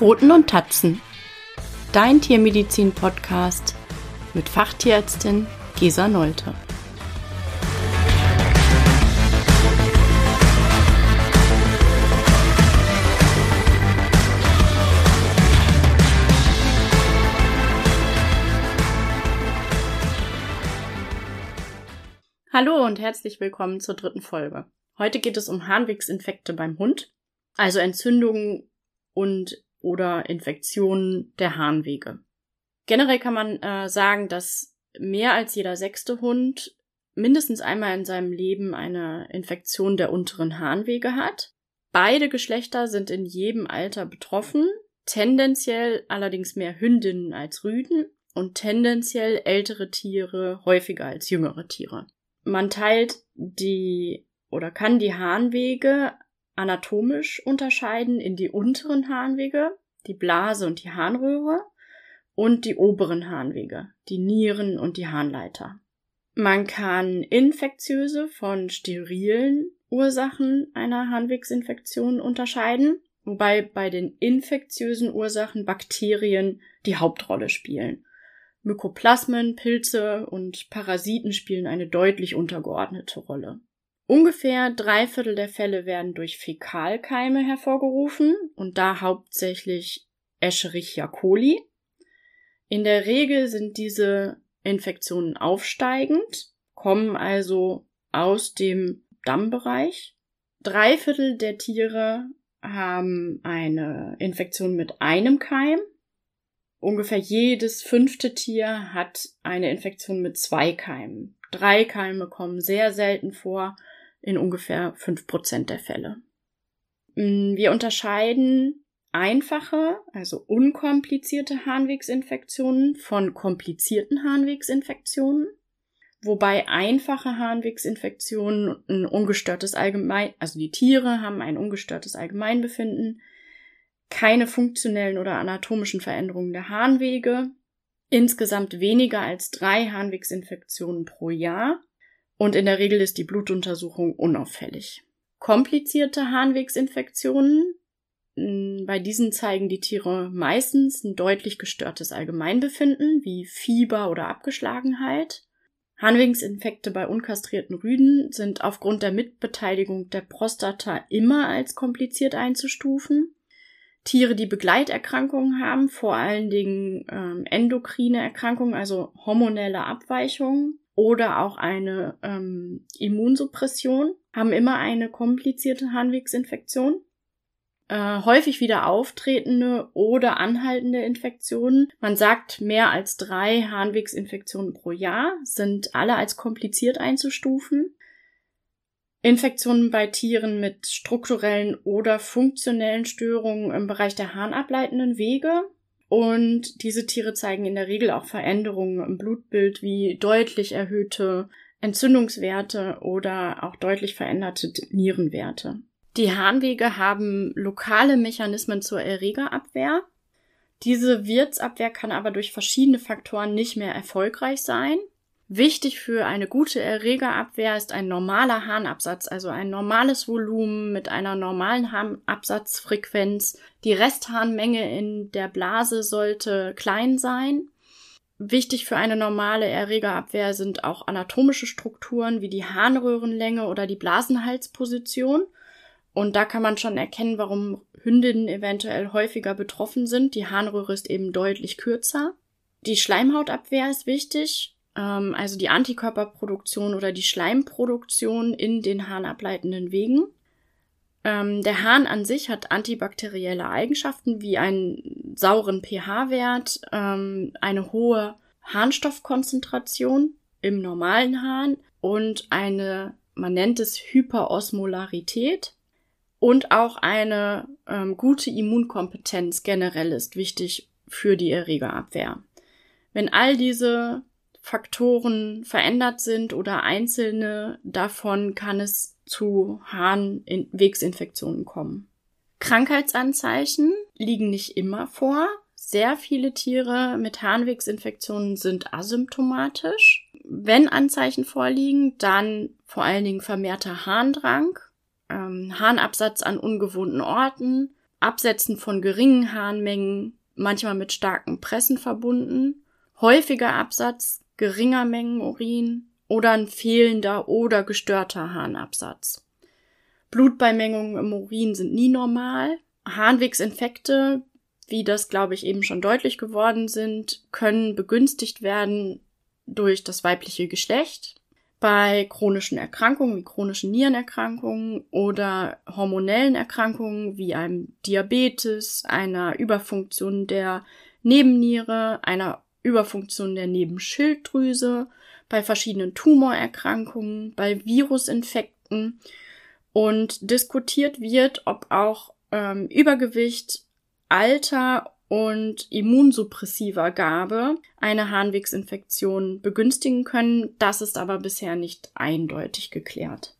Pfoten und Tatzen. Dein Tiermedizin-Podcast mit Fachtierärztin Gesa Nolte. Hallo und herzlich willkommen zur dritten Folge. Heute geht es um Harnwegsinfekte beim Hund, also Entzündungen und oder Infektionen der Harnwege. Generell kann man äh, sagen, dass mehr als jeder sechste Hund mindestens einmal in seinem Leben eine Infektion der unteren Harnwege hat. Beide Geschlechter sind in jedem Alter betroffen, tendenziell allerdings mehr Hündinnen als Rüden und tendenziell ältere Tiere häufiger als jüngere Tiere. Man teilt die oder kann die Harnwege anatomisch unterscheiden in die unteren Harnwege, die Blase und die Harnröhre und die oberen Harnwege, die Nieren und die Harnleiter. Man kann infektiöse von sterilen Ursachen einer Harnwegsinfektion unterscheiden, wobei bei den infektiösen Ursachen Bakterien die Hauptrolle spielen. Mykoplasmen, Pilze und Parasiten spielen eine deutlich untergeordnete Rolle. Ungefähr drei Viertel der Fälle werden durch Fäkalkeime hervorgerufen und da hauptsächlich Escherichia coli. In der Regel sind diese Infektionen aufsteigend, kommen also aus dem Dammbereich. Drei Viertel der Tiere haben eine Infektion mit einem Keim. Ungefähr jedes fünfte Tier hat eine Infektion mit zwei Keimen. Drei Keime kommen sehr selten vor in ungefähr fünf Prozent der Fälle. Mm, wir unterscheiden einfache, also unkomplizierte Harnwegsinfektionen von komplizierten Harnwegsinfektionen, wobei einfache Harnwegsinfektionen ein ungestörtes Allgemein, also die Tiere haben ein ungestörtes Allgemeinbefinden, keine funktionellen oder anatomischen Veränderungen der Harnwege, insgesamt weniger als drei Harnwegsinfektionen pro Jahr und in der Regel ist die Blutuntersuchung unauffällig. Komplizierte Harnwegsinfektionen, hm, bei diesen zeigen die Tiere meistens ein deutlich gestörtes Allgemeinbefinden, wie Fieber oder Abgeschlagenheit. Harnwegsinfekte bei unkastrierten Rüden sind aufgrund der Mitbeteiligung der Prostata immer als kompliziert einzustufen. Tiere, die Begleiterkrankungen haben, vor allen Dingen ähm, endokrine Erkrankungen, also hormonelle Abweichungen, oder auch eine ähm, Immunsuppression, haben immer eine komplizierte Harnwegsinfektion. Äh, häufig wieder auftretende oder anhaltende Infektionen. Man sagt, mehr als drei Harnwegsinfektionen pro Jahr sind alle als kompliziert einzustufen. Infektionen bei Tieren mit strukturellen oder funktionellen Störungen im Bereich der harnableitenden Wege und diese Tiere zeigen in der Regel auch Veränderungen im Blutbild wie deutlich erhöhte Entzündungswerte oder auch deutlich veränderte Nierenwerte. Die Harnwege haben lokale Mechanismen zur Erregerabwehr. Diese Wirtsabwehr kann aber durch verschiedene Faktoren nicht mehr erfolgreich sein. Wichtig für eine gute Erregerabwehr ist ein normaler Harnabsatz, also ein normales Volumen mit einer normalen Harnabsatzfrequenz. Die Restharnmenge in der Blase sollte klein sein. Wichtig für eine normale Erregerabwehr sind auch anatomische Strukturen wie die Harnröhrenlänge oder die Blasenhalsposition. Und da kann man schon erkennen, warum Hündinnen eventuell häufiger betroffen sind. Die Harnröhre ist eben deutlich kürzer. Die Schleimhautabwehr ist wichtig ähm, also die Antikörperproduktion oder die Schleimproduktion in den harnableitenden Wegen. Ähm, der Hahn an sich hat antibakterielle Eigenschaften wie einen sauren pH-Wert, ähm, eine hohe Harnstoffkonzentration im normalen Hahn und eine, man nennt es Hyperosmolarität und auch eine ähm, gute Immunkompetenz generell ist wichtig für die Erregerabwehr. Wenn all diese Faktoren verändert sind oder einzelne davon kann es zu Harnwegsinfektionen kommen. Krankheitsanzeichen liegen nicht immer vor. Sehr viele Tiere mit Harnwegsinfektionen sind asymptomatisch. Wenn Anzeichen vorliegen, dann vor allen Dingen vermehrter Harndrang, ähm, Harnabsatz an ungewohnten Orten, Absetzen von geringen Harnmengen, manchmal mit starken Pressen verbunden, häufiger Absatz geringer Mengen Urin oder ein fehlender oder gestörter Harnabsatz. Blutbeimengungen im Urin sind nie normal. Harnwegsinfekte, wie das glaube ich eben schon deutlich geworden sind, können begünstigt werden durch das weibliche Geschlecht. Bei chronischen Erkrankungen wie chronischen Nierenerkrankungen oder hormonellen Erkrankungen wie einem Diabetes, einer Überfunktion der Nebenniere, einer Überfunktion der Nebenschilddrüse, bei verschiedenen Tumorerkrankungen, bei Virusinfekten und diskutiert wird, ob auch ähm, Übergewicht, Alter und immunsuppressiver Gabe eine Harnwegsinfektion begünstigen können. Das ist aber bisher nicht eindeutig geklärt.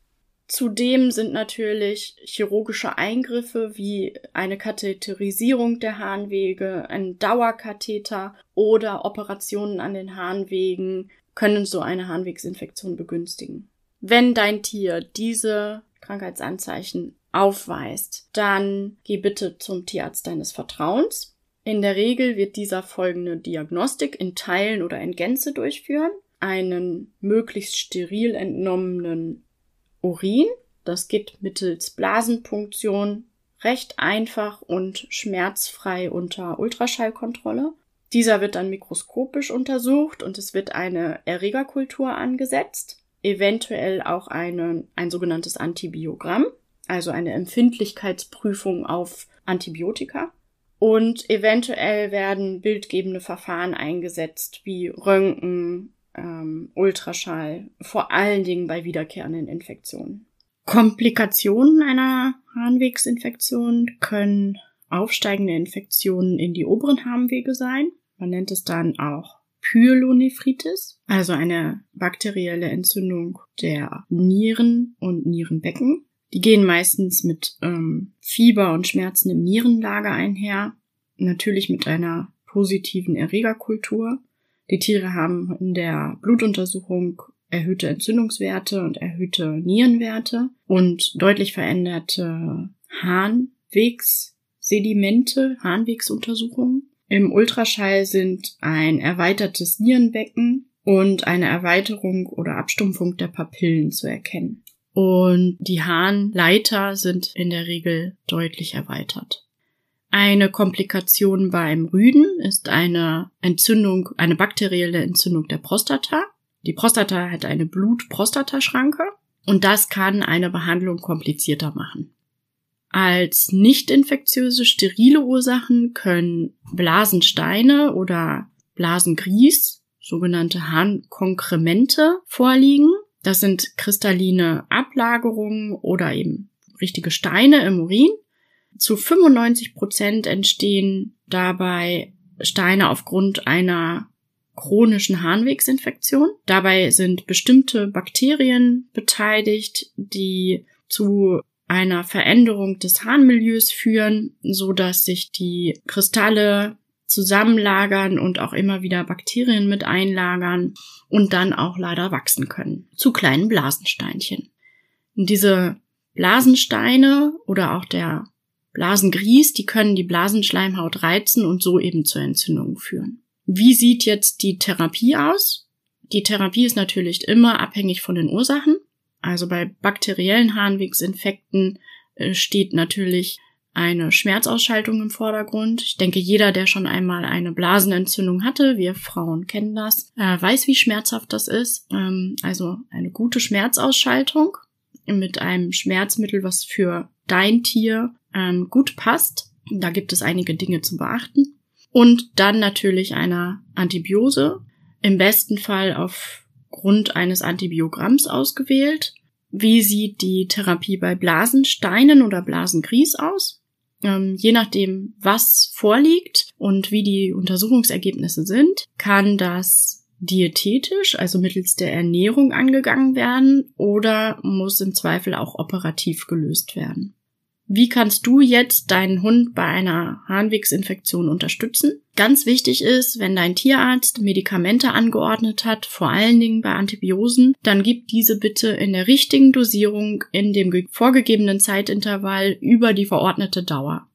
Zudem sind natürlich chirurgische Eingriffe wie eine Katheterisierung der Harnwege, ein Dauerkatheter oder Operationen an den Harnwegen können so eine Harnwegsinfektion begünstigen. Wenn dein Tier diese Krankheitsanzeichen aufweist, dann geh bitte zum Tierarzt deines Vertrauens. In der Regel wird dieser folgende Diagnostik in Teilen oder in Gänze durchführen. Einen möglichst steril entnommenen Urin. Das geht mittels Blasenpunktion recht einfach und schmerzfrei unter Ultraschallkontrolle. Dieser wird dann mikroskopisch untersucht und es wird eine Erregerkultur angesetzt, eventuell auch eine, ein sogenanntes Antibiogramm, also eine Empfindlichkeitsprüfung auf Antibiotika. Und eventuell werden bildgebende Verfahren eingesetzt, wie Röntgen, ähm, Ultraschall, vor allen Dingen bei wiederkehrenden Infektionen. Komplikationen einer Harnwegsinfektion können aufsteigende Infektionen in die oberen Harnwege sein. Man nennt es dann auch Pyelonephritis, also eine bakterielle Entzündung der Nieren und Nierenbecken. Die gehen meistens mit ähm, Fieber und Schmerzen im Nierenlager einher, natürlich mit einer positiven Erregerkultur. Die Tiere haben in der Blutuntersuchung erhöhte Entzündungswerte und erhöhte Nierenwerte und deutlich veränderte Harnwegssedimente, Harnwegsuntersuchungen. Im Ultraschall sind ein erweitertes Nierenbecken und eine Erweiterung oder Abstumpfung der Papillen zu erkennen. Und die Harnleiter sind in der Regel deutlich erweitert. Eine Komplikation beim Rüden ist eine Entzündung, eine bakterielle Entzündung der Prostata. Die Prostata hat eine Blut-Prostata-Schranke und das kann eine Behandlung komplizierter machen. Als nicht infektiöse sterile Ursachen können Blasensteine oder Blasengries, sogenannte Harnkonkremente, vorliegen. Das sind kristalline Ablagerungen oder eben richtige Steine im Urin. Zu 95 Prozent entstehen dabei Steine aufgrund einer chronischen Harnwegsinfektion. Dabei sind bestimmte Bakterien beteiligt, die zu einer Veränderung des Harnmilieus führen, so dass sich die Kristalle zusammenlagern und auch immer wieder Bakterien mit einlagern und dann auch leider wachsen können zu kleinen Blasensteinchen. Diese Blasensteine oder auch der Blasengries, die können die Blasenschleimhaut reizen und so eben zur Entzündung führen. Wie sieht jetzt die Therapie aus? Die Therapie ist natürlich immer abhängig von den Ursachen. Also bei bakteriellen Harnwegsinfekten äh, steht natürlich eine Schmerzausschaltung im Vordergrund. Ich denke, jeder, der schon einmal eine Blasenentzündung hatte, wir Frauen kennen das, äh, weiß, wie schmerzhaft das ist. Ähm, also eine gute Schmerzausschaltung mit einem Schmerzmittel, was für dein Tier ähm, gut passt. Da gibt es einige Dinge zu beachten. Und dann natürlich einer Antibiose, im besten Fall aufgrund eines Antibiogramms ausgewählt. Wie sieht die Therapie bei Blasensteinen oder Blasengries aus? Ähm, je nachdem, was vorliegt und wie die Untersuchungsergebnisse sind, kann das diätetisch, also mittels der Ernährung angegangen werden oder muss im Zweifel auch operativ gelöst werden. Wie kannst du jetzt deinen Hund bei einer Harnwegsinfektion unterstützen? Ganz wichtig ist, wenn dein Tierarzt Medikamente angeordnet hat, vor allen Dingen bei Antibiosen, dann gib diese bitte in der richtigen Dosierung in dem vorgegebenen Zeitintervall über die verordnete Dauer.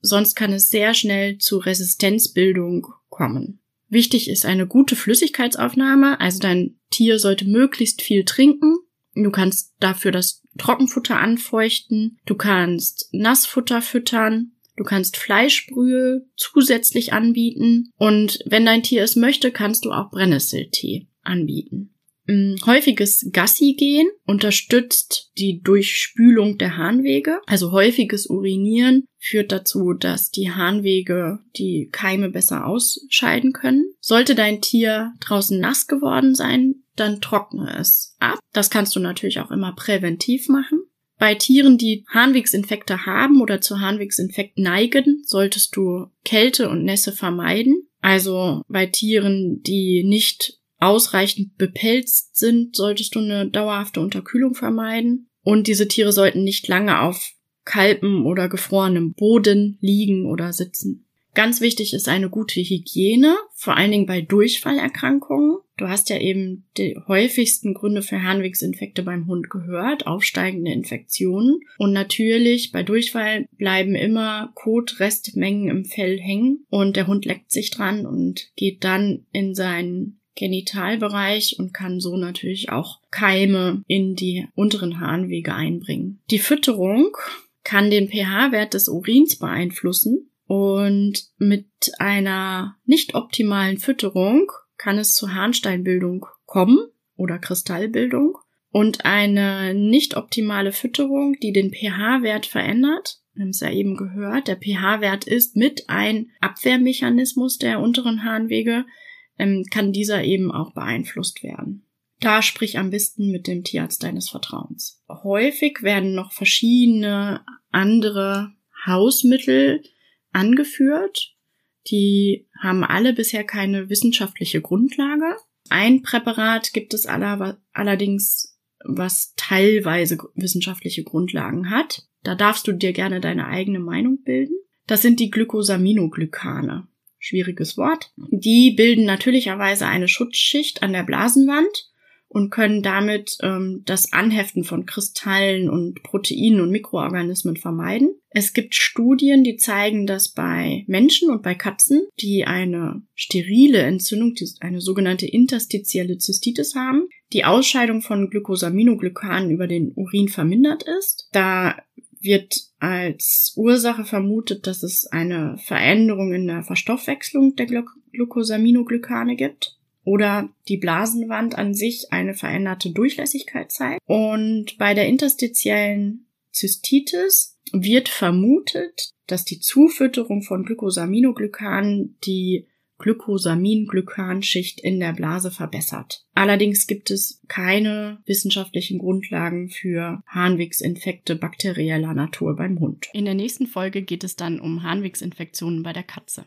sonst kann es sehr schnell zu Resistenzbildung kommen. Wichtig ist eine gute Flüssigkeitsaufnahme, also dein Tier sollte möglichst viel trinken. Du kannst dafür das Trockenfutter anfeuchten, du kannst Nassfutter füttern, du kannst Fleischbrühe zusätzlich anbieten und wenn dein Tier es möchte, kannst du auch Brennnesseltee anbieten. Häufiges Gassi gehen unterstützt die Durchspülung der Harnwege. Also häufiges Urinieren führt dazu, dass die Harnwege die Keime besser ausscheiden können. Sollte dein Tier draußen nass geworden sein, dann trockne es ab. Das kannst du natürlich auch immer präventiv machen. Bei Tieren, die Harnwegsinfekte haben oder zu Harnwegsinfekt neigen, solltest du Kälte und Nässe vermeiden. Also bei Tieren, die nicht ausreichend bepelzt sind, solltest du eine dauerhafte Unterkühlung vermeiden. Und diese Tiere sollten nicht lange auf kaltem oder gefrorenem Boden liegen oder sitzen. Ganz wichtig ist eine gute Hygiene, vor allen Dingen bei Durchfallerkrankungen. Du hast ja eben die häufigsten Gründe für Harnwegsinfekte beim Hund gehört, aufsteigende Infektionen. Und natürlich bei Durchfall bleiben immer Kotrestmengen im Fell hängen und der Hund leckt sich dran und geht dann in seinen Genitalbereich und kann so natürlich auch Keime in die unteren Harnwege einbringen. Die Fütterung kann den pH-Wert des Urins beeinflussen und mit einer nicht optimalen Fütterung kann es zu Harnsteinbildung kommen oder Kristallbildung. Und eine nicht optimale Fütterung, die den pH-Wert verändert, wir haben es ja eben gehört, der pH-Wert ist mit ein Abwehrmechanismus der unteren Harnwege, ähm, kann dieser eben auch beeinflusst werden. Da sprich am besten mit dem Tierarzt deines Vertrauens. Häufig werden noch verschiedene andere Hausmittel angeführt. Die haben alle bisher keine wissenschaftliche Grundlage. Ein Präparat gibt es allerdings, was teilweise wissenschaftliche Grundlagen hat. Da darfst du dir gerne deine eigene Meinung bilden. Das sind die Glycosaminoglycane schwieriges Wort. Die bilden natürlicherweise eine Schutzschicht an der Blasenwand und können damit ähm, das Anheften von Kristallen und Proteinen und Mikroorganismen vermeiden. Es gibt Studien, die zeigen, dass bei Menschen und bei Katzen, die eine sterile Entzündung, eine sogenannte interstitielle Zystitis haben, die Ausscheidung von Glycosaminoglykanen über den Urin vermindert ist. Da wird als Ursache vermutet, dass es eine Veränderung in der Verstoffwechslung der Glucosaminoglycane gibt oder die Blasenwand an sich eine veränderte Durchlässigkeit zeigt. Und bei der interstitiellen Zystitis wird vermutet, dass die Zufütterung von Glucosaminoglykanen die Glycosamin-Glykanschicht in der Blase verbessert. Allerdings gibt es keine wissenschaftlichen Grundlagen für Harnwegsinfekte bakterieller Natur beim Hund. In der nächsten Folge geht es dann um Harnwegsinfektionen bei der Katze.